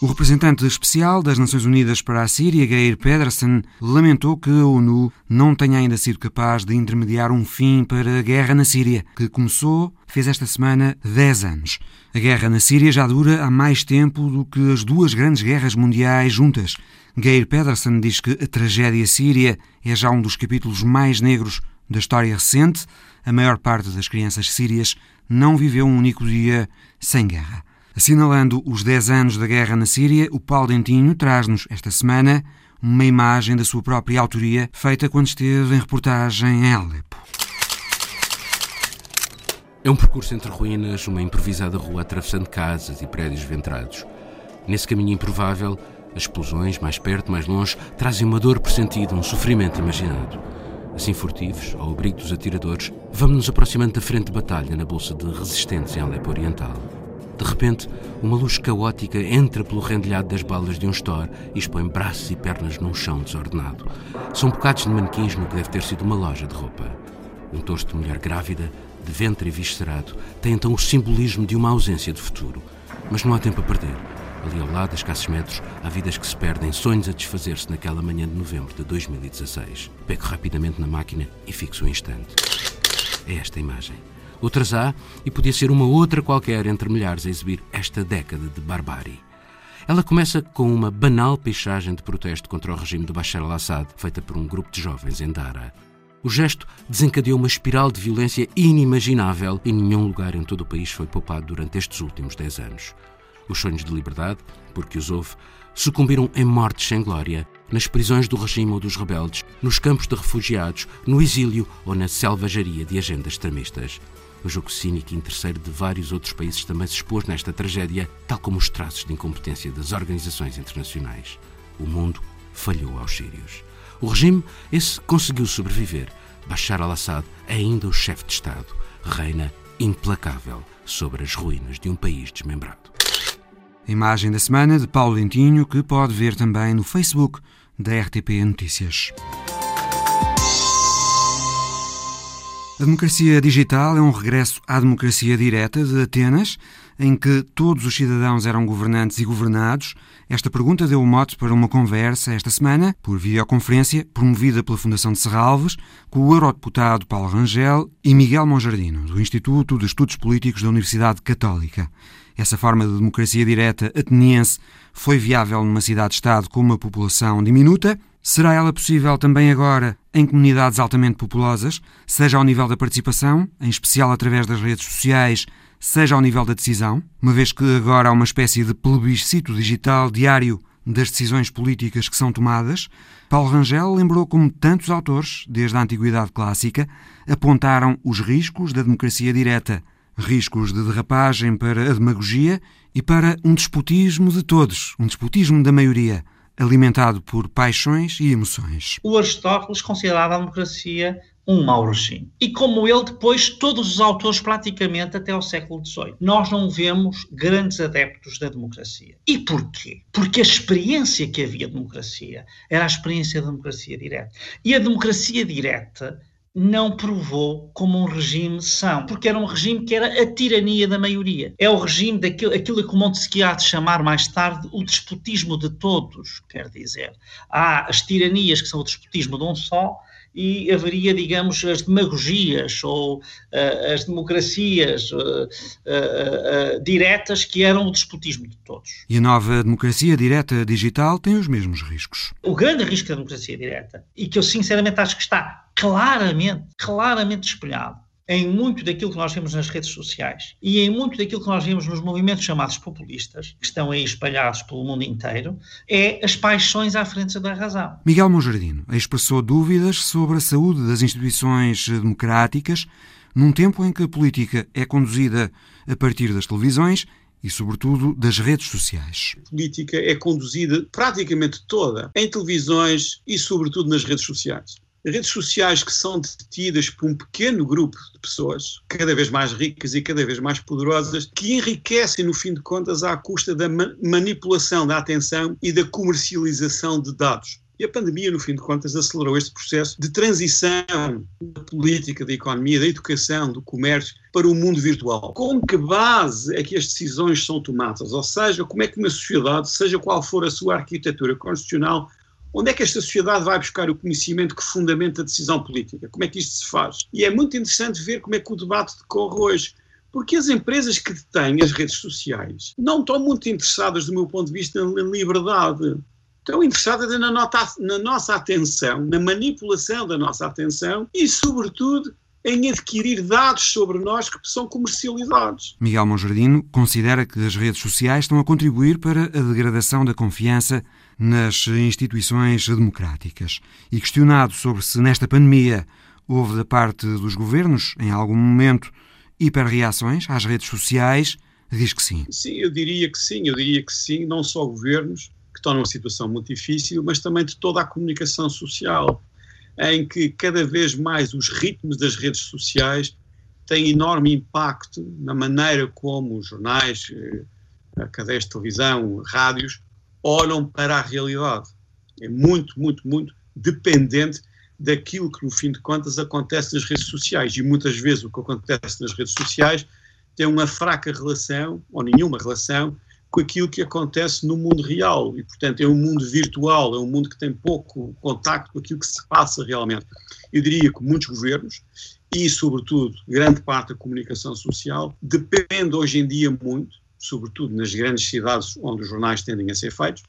O representante especial das Nações Unidas para a Síria, Geir Pedersen, lamentou que a ONU não tenha ainda sido capaz de intermediar um fim para a guerra na Síria, que começou, fez esta semana 10 anos. A guerra na Síria já dura há mais tempo do que as duas grandes guerras mundiais juntas. Geir Pedersen diz que a tragédia síria é já um dos capítulos mais negros da história recente. A maior parte das crianças sírias não viveu um único dia sem guerra. Assinalando os 10 anos da guerra na Síria, o Paulo Dentinho traz-nos esta semana uma imagem da sua própria autoria, feita quando esteve em reportagem em Alepo. É um percurso entre ruínas, uma improvisada rua atravessando casas e prédios ventrados. Nesse caminho improvável, as explosões, mais perto, mais longe, trazem uma dor pressentida, um sofrimento imaginado. Assim furtivos, ao abrigo dos atiradores, vamos nos aproximando da frente de batalha na bolsa de resistentes em Alepo Oriental. De repente, uma luz caótica entra pelo rendilhado das balas de um store e expõe braços e pernas num chão desordenado. São bocados de manequins no que deve ter sido uma loja de roupa. Um tosto de mulher grávida, de ventre eviscerado, tem então o simbolismo de uma ausência de futuro. Mas não há tempo a perder. Ali ao lado, a escassos metros, há vidas que se perdem, sonhos a desfazer-se naquela manhã de novembro de 2016. Pego rapidamente na máquina e fixo o instante. É esta imagem. Outras há, e podia ser uma outra qualquer entre milhares a exibir esta década de barbárie. Ela começa com uma banal pichagem de protesto contra o regime de Bashar al-Assad, feita por um grupo de jovens em Dara. O gesto desencadeou uma espiral de violência inimaginável e nenhum lugar em todo o país foi poupado durante estes últimos dez anos. Os sonhos de liberdade, porque os houve, sucumbiram em mortes sem glória, nas prisões do regime ou dos rebeldes, nos campos de refugiados, no exílio ou na selvageria de agendas extremistas. O jogo cínico e interesseiro de vários outros países também se expôs nesta tragédia, tal como os traços de incompetência das organizações internacionais. O mundo falhou aos sírios. O regime, esse conseguiu sobreviver. Bashar al-Assad, ainda o chefe de Estado, reina implacável sobre as ruínas de um país desmembrado. Imagem da semana de Paulo Lentinho, que pode ver também no Facebook da RTP Notícias. A democracia digital é um regresso à democracia direta de Atenas, em que todos os cidadãos eram governantes e governados. Esta pergunta deu o mote para uma conversa esta semana, por videoconferência, promovida pela Fundação de Serralves, com o eurodeputado Paulo Rangel e Miguel Monjardino, do Instituto de Estudos Políticos da Universidade Católica. Essa forma de democracia direta ateniense foi viável numa cidade-estado com uma população diminuta Será ela possível também agora em comunidades altamente populosas, seja ao nível da participação, em especial através das redes sociais, seja ao nível da decisão, uma vez que agora há uma espécie de plebiscito digital diário das decisões políticas que são tomadas, Paulo Rangel lembrou como tantos autores, desde a Antiguidade Clássica, apontaram os riscos da democracia direta, riscos de derrapagem para a demagogia e para um despotismo de todos, um despotismo da maioria alimentado por paixões e emoções. O Aristóteles considerava a democracia um mau regime. E como ele, depois, todos os autores, praticamente até ao século XVIII. Nós não vemos grandes adeptos da democracia. E porquê? Porque a experiência que havia de democracia era a experiência da democracia direta. E a democracia direta não provou como um regime são, porque era um regime que era a tirania da maioria. É o regime daquilo aquilo que Montesquieu há de chamar mais tarde o despotismo de todos, quer dizer. Há as tiranias que são o despotismo de um só, e haveria, digamos, as demagogias ou uh, as democracias uh, diretas que eram o despotismo de todos. E a nova democracia direta digital tem os mesmos riscos. O grande risco da democracia direta, e que eu sinceramente acho que está claramente, claramente espelhado em muito daquilo que nós vemos nas redes sociais e em muito daquilo que nós vemos nos movimentos chamados populistas, que estão aí espalhados pelo mundo inteiro, é as paixões à frente da razão. Miguel Monjardino expressou dúvidas sobre a saúde das instituições democráticas num tempo em que a política é conduzida a partir das televisões e, sobretudo, das redes sociais. A política é conduzida praticamente toda em televisões e, sobretudo, nas redes sociais redes sociais que são detidas por um pequeno grupo de pessoas, cada vez mais ricas e cada vez mais poderosas, que enriquecem, no fim de contas, à custa da ma manipulação da atenção e da comercialização de dados. E a pandemia, no fim de contas, acelerou este processo de transição da política, da economia, da educação, do comércio para o mundo virtual. Com que base é que as decisões são tomadas? Ou seja, como é que uma sociedade, seja qual for a sua arquitetura constitucional, Onde é que esta sociedade vai buscar o conhecimento que fundamenta a decisão política? Como é que isto se faz? E é muito interessante ver como é que o debate decorre hoje. Porque as empresas que detêm as redes sociais não estão muito interessadas, do meu ponto de vista, na liberdade. Estão interessadas na, nota, na nossa atenção, na manipulação da nossa atenção e, sobretudo, em adquirir dados sobre nós que são comercializados. Miguel Monjardino considera que as redes sociais estão a contribuir para a degradação da confiança nas instituições democráticas. E questionado sobre se nesta pandemia houve da parte dos governos, em algum momento, hiperreações às redes sociais, diz que sim. Sim, eu diria que sim, eu diria que sim, não só governos, que estão numa situação muito difícil, mas também de toda a comunicação social, em que cada vez mais os ritmos das redes sociais têm enorme impacto na maneira como os jornais, eh, cadeias de televisão, rádios, olham para a realidade. É muito, muito, muito dependente daquilo que, no fim de contas, acontece nas redes sociais. E muitas vezes o que acontece nas redes sociais tem uma fraca relação, ou nenhuma relação, com aquilo que acontece no mundo real. E, portanto, é um mundo virtual, é um mundo que tem pouco contacto com aquilo que se passa realmente. Eu diria que muitos governos, e, sobretudo, grande parte da comunicação social, depende hoje em dia muito sobretudo nas grandes cidades onde os jornais tendem a ser feitos,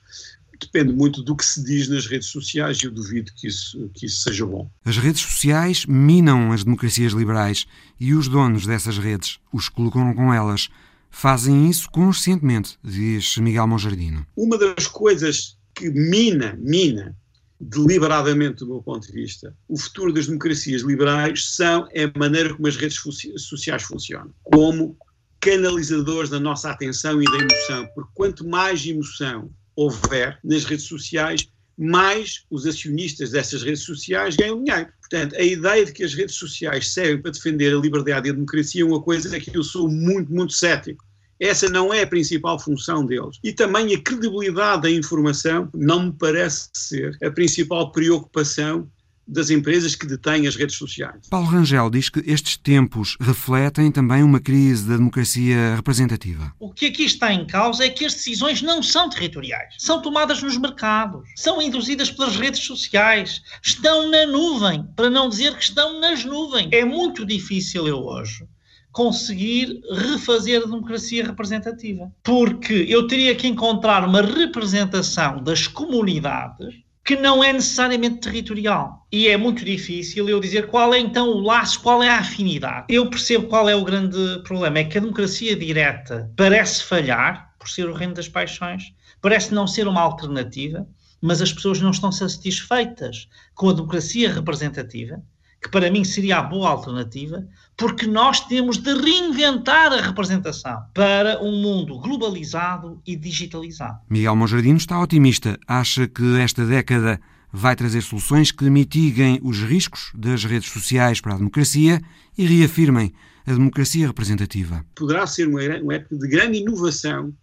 depende muito do que se diz nas redes sociais e eu duvido que isso, que isso seja bom. As redes sociais minam as democracias liberais e os donos dessas redes, os que colocam com elas, fazem isso conscientemente, diz Miguel Monjardino. Uma das coisas que mina, mina deliberadamente do meu ponto de vista, o futuro das democracias liberais são é a maneira como as redes sociais funcionam. Como canalizadores da nossa atenção e da emoção, porque quanto mais emoção houver nas redes sociais, mais os acionistas dessas redes sociais ganham dinheiro. Portanto, a ideia de que as redes sociais servem para defender a liberdade e a democracia é uma coisa que eu sou muito, muito cético. Essa não é a principal função deles. E também a credibilidade da informação não me parece ser a principal preocupação das empresas que detêm as redes sociais. Paulo Rangel diz que estes tempos refletem também uma crise da democracia representativa. O que aqui está em causa é que as decisões não são territoriais, são tomadas nos mercados, são induzidas pelas redes sociais, estão na nuvem, para não dizer que estão nas nuvens. É muito difícil eu hoje conseguir refazer a democracia representativa, porque eu teria que encontrar uma representação das comunidades que não é necessariamente territorial. E é muito difícil eu dizer qual é então o laço, qual é a afinidade. Eu percebo qual é o grande problema, é que a democracia direta parece falhar, por ser o reino das paixões, parece não ser uma alternativa, mas as pessoas não estão satisfeitas com a democracia representativa que para mim seria a boa alternativa, porque nós temos de reinventar a representação para um mundo globalizado e digitalizado. Miguel Monjardino está otimista. Acha que esta década vai trazer soluções que mitiguem os riscos das redes sociais para a democracia e reafirmem a democracia representativa. Poderá ser uma, uma época de grande inovação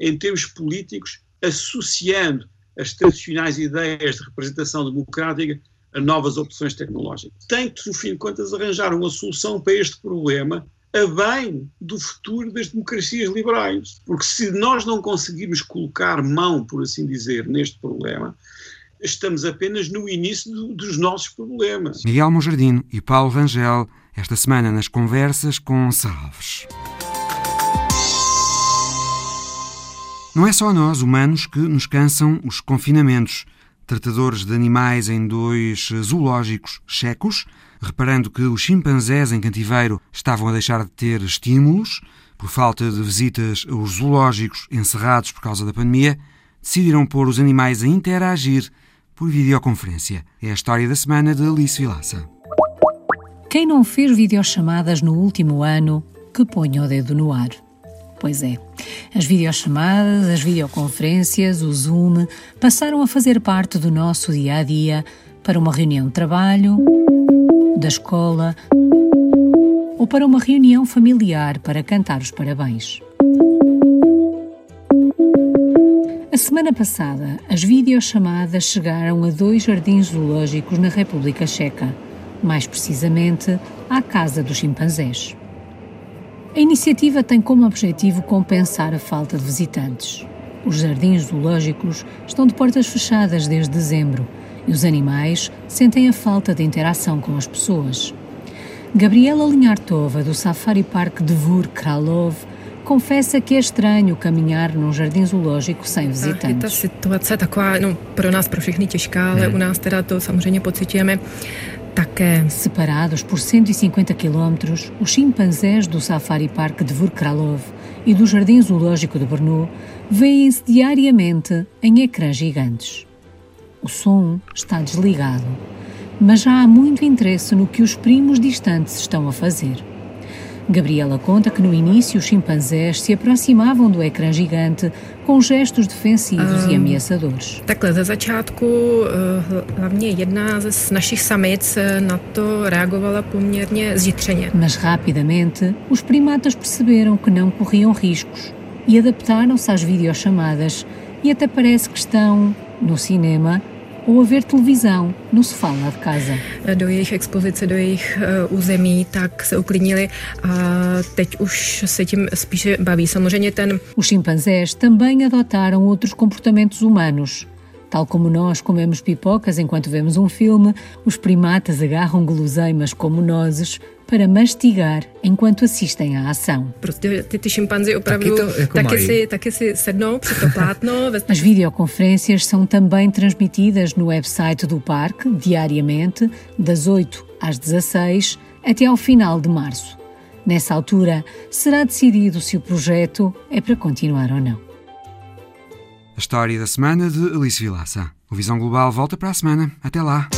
em termos políticos, associando as tradicionais ideias de representação democrática a novas opções tecnológicas. Tem que, no fim de contas, arranjar uma solução para este problema a bem do futuro das democracias liberais. Porque se nós não conseguirmos colocar mão, por assim dizer, neste problema, estamos apenas no início do, dos nossos problemas. Miguel Monjardino e Paulo Rangel, esta semana nas conversas com Salves. Não é só nós, humanos, que nos cansam os confinamentos tratadores de animais em dois zoológicos checos, reparando que os chimpanzés em cantiveiro estavam a deixar de ter estímulos por falta de visitas aos zoológicos encerrados por causa da pandemia, decidiram pôr os animais a interagir por videoconferência. É a história da semana de Alice Vilaça. Quem não fez videochamadas no último ano, que ponha o dedo no ar. Pois é. As videochamadas, as videoconferências, o Zoom passaram a fazer parte do nosso dia a dia para uma reunião de trabalho, da escola ou para uma reunião familiar para cantar os parabéns. A semana passada, as videochamadas chegaram a dois jardins zoológicos na República Checa, mais precisamente à Casa dos Chimpanzés. A iniciativa tem como objetivo compensar a falta de visitantes. Os jardins zoológicos estão de portas fechadas desde dezembro e os animais sentem a falta de interação com as pessoas. Gabriela Linhartova, do Safari Park de Vur Kralov, confessa que é estranho caminhar num jardim zoológico sem visitantes. Je situace taková, no, pro nás, pro všechny těžká, ale u nás teda to samozřejmě pocitujeme Separados por 150 quilómetros, os chimpanzés do Safari Park de Vurkralov e do Jardim Zoológico de Brno vêem-se diariamente em ecrãs gigantes. O som está desligado, mas já há muito interesse no que os primos distantes estão a fazer. Gabriela conta que no início os chimpanzés se aproximavam do ecrã gigante com gestos defensivos um, e ameaçadores. Takhle ze začátku eh, hlavně jedna z našich samic eh, na to reagovala poměrně zjitřeně. Mas rapidamente os primatas perceberam que não corriam riscos e adaptaram-se às videochamadas e até parece que estão no cinema ou a ver televisão no sofá lá de casa. Do jejich expozice, do jejich uh, území, tak se uklidnili a teď už se tím spíše baví. Samozřejmě ten... Os chimpanzés também adotaram outros comportamentos humanos. Tal como nós comemos pipocas enquanto vemos um filme, os primatas agarram guloseimas como nozes para mastigar enquanto assistem à ação. As videoconferências são também transmitidas no website do parque diariamente, das 8 às 16 até ao final de março. Nessa altura, será decidido se o projeto é para continuar ou não. A história da semana de Alice Vilaça. O Visão Global volta para a semana. Até lá!